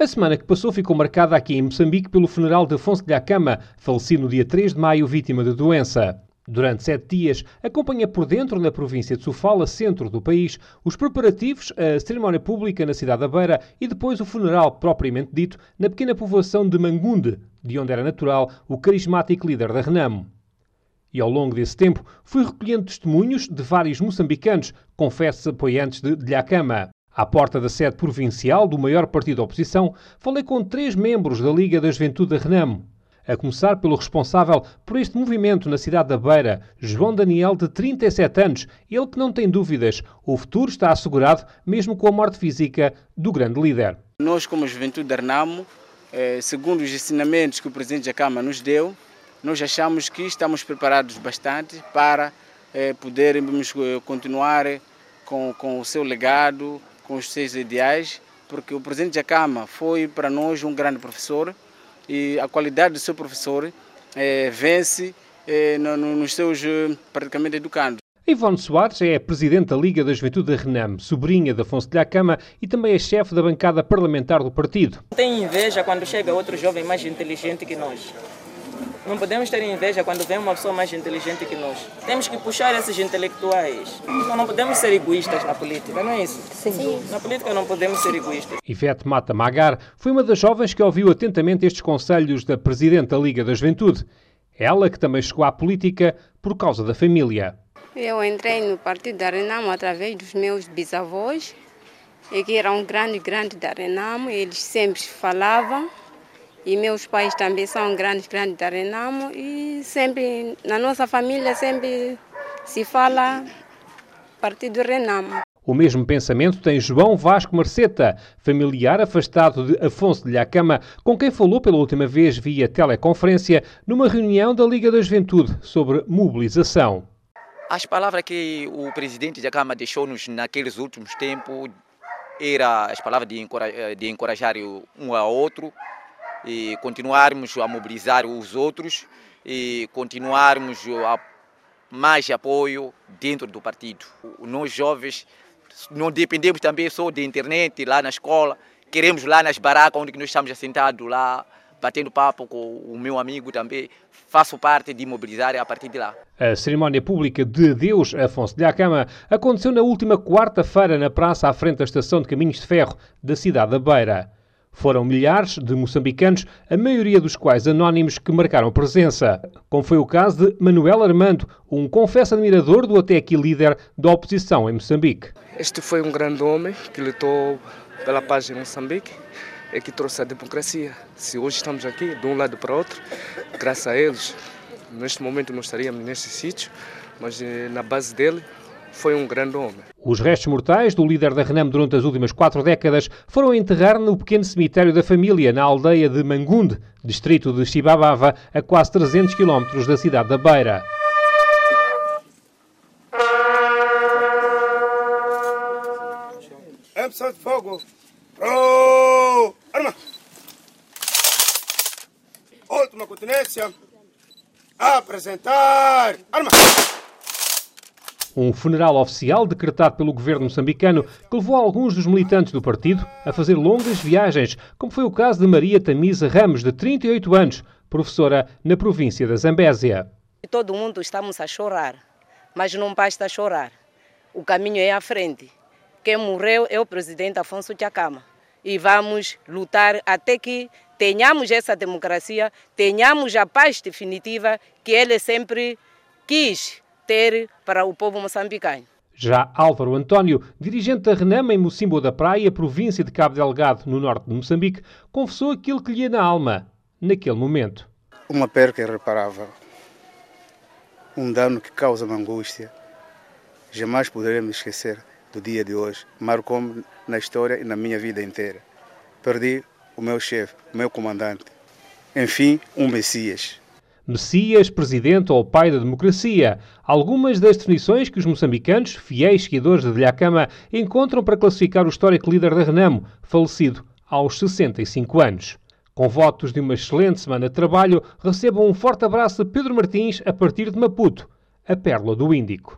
A semana que passou ficou marcada aqui em Moçambique pelo funeral de Afonso de Lhacama, falecido no dia 3 de maio, vítima de doença. Durante sete dias, acompanha por dentro, na província de Sofala, centro do país, os preparativos, a cerimónia pública na cidade da Beira e depois o funeral, propriamente dito, na pequena povoação de Mangunde, de onde era natural o carismático líder da Renamo. E ao longo desse tempo, fui recolhendo testemunhos de vários moçambicanos, confessos apoiantes de Lhacama. À porta da sede provincial do maior partido da oposição, falei com três membros da Liga da Juventude da Renamo. A começar pelo responsável por este movimento na cidade da Beira, João Daniel, de 37 anos, ele que não tem dúvidas, o futuro está assegurado mesmo com a morte física do grande líder. Nós, como Juventude da Renamo, eh, segundo os ensinamentos que o Presidente Jacama nos deu, nós achamos que estamos preparados bastante para eh, podermos eh, continuar com, com o seu legado, com os seus ideais, porque o presidente Jacama foi para nós um grande professor e a qualidade do seu professor é, vence é, no, no, nos seus eh, praticamente educandos. Ivone Soares é presidente da Liga da Juventude da Renam, sobrinha de Afonso de Lhacama e também é chefe da bancada parlamentar do partido. Tem inveja quando chega outro jovem mais inteligente que nós. Não podemos ter inveja quando vem uma pessoa mais inteligente que nós. Temos que puxar esses intelectuais. Então não podemos ser egoístas na política, não é isso? Sim. Na política não podemos ser egoístas. Ivete Mata Magar foi uma das jovens que ouviu atentamente estes conselhos da Presidente da Liga da Juventude. Ela que também chegou à política por causa da família. Eu entrei no Partido da Renamo através dos meus bisavós, e que eram grandes, grandes da Renamo, eles sempre falavam e meus pais também são grandes, grandes da Renamo e sempre, na nossa família, sempre se fala Partido Renamo. O mesmo pensamento tem João Vasco Marceta, familiar afastado de Afonso de Lhacama, com quem falou pela última vez via teleconferência numa reunião da Liga da Juventude sobre mobilização. As palavras que o presidente de Cama deixou-nos naqueles últimos tempos eram as palavras de encorajar, de encorajar um ao outro, e continuarmos a mobilizar os outros e continuarmos a mais apoio dentro do partido. Nós jovens não dependemos também só da internet, lá na escola, queremos lá nas barracas onde nós estamos assentados lá, batendo papo com o meu amigo também, faço parte de mobilizar a partir de lá. A cerimónia pública de adeus a Afonso de Acama aconteceu na última quarta-feira na praça à frente da estação de caminhos de ferro da cidade da Beira. Foram milhares de moçambicanos, a maioria dos quais anónimos, que marcaram presença, como foi o caso de Manuel Armando, um confesso admirador do até aqui líder da oposição em Moçambique. Este foi um grande homem que lutou pela paz em Moçambique e que trouxe a democracia. Se hoje estamos aqui, de um lado para o outro, graças a eles, neste momento não estaríamos nesse sítio, mas eh, na base dele foi um grande homem. Os restos mortais do líder da Renam durante as últimas quatro décadas foram enterrar no pequeno cemitério da família, na aldeia de Mangunde, distrito de Chibabava, a quase 300 quilómetros da cidade da Beira. Emissão de fogo! Pro! Arma! Última continência! Apresentar! Arma! Um funeral oficial decretado pelo governo moçambicano que levou alguns dos militantes do partido a fazer longas viagens, como foi o caso de Maria Tamisa Ramos, de 38 anos, professora na província da Zambésia. Todo mundo estamos a chorar, mas não basta chorar. O caminho é à frente. Quem morreu é o presidente Afonso Chacama. E vamos lutar até que tenhamos essa democracia, tenhamos a paz definitiva que ele sempre quis ter para o povo moçambicano. Já Álvaro António, dirigente da Renama em Mocimbo da Praia, província de Cabo Delgado, no norte de Moçambique, confessou aquilo que lhe ia na alma, naquele momento. Uma perca irreparável. Um dano que causa uma angústia. Jamais poderemos esquecer do dia de hoje. Marcou-me na história e na minha vida inteira. Perdi o meu chefe, o meu comandante. Enfim, um Messias. Messias, presidente ou pai da democracia. Algumas das definições que os moçambicanos, fiéis seguidores de Lhacama, encontram para classificar o histórico líder da Renamo, falecido aos 65 anos. Com votos de uma excelente semana de trabalho, recebam um forte abraço de Pedro Martins a partir de Maputo, a pérola do Índico.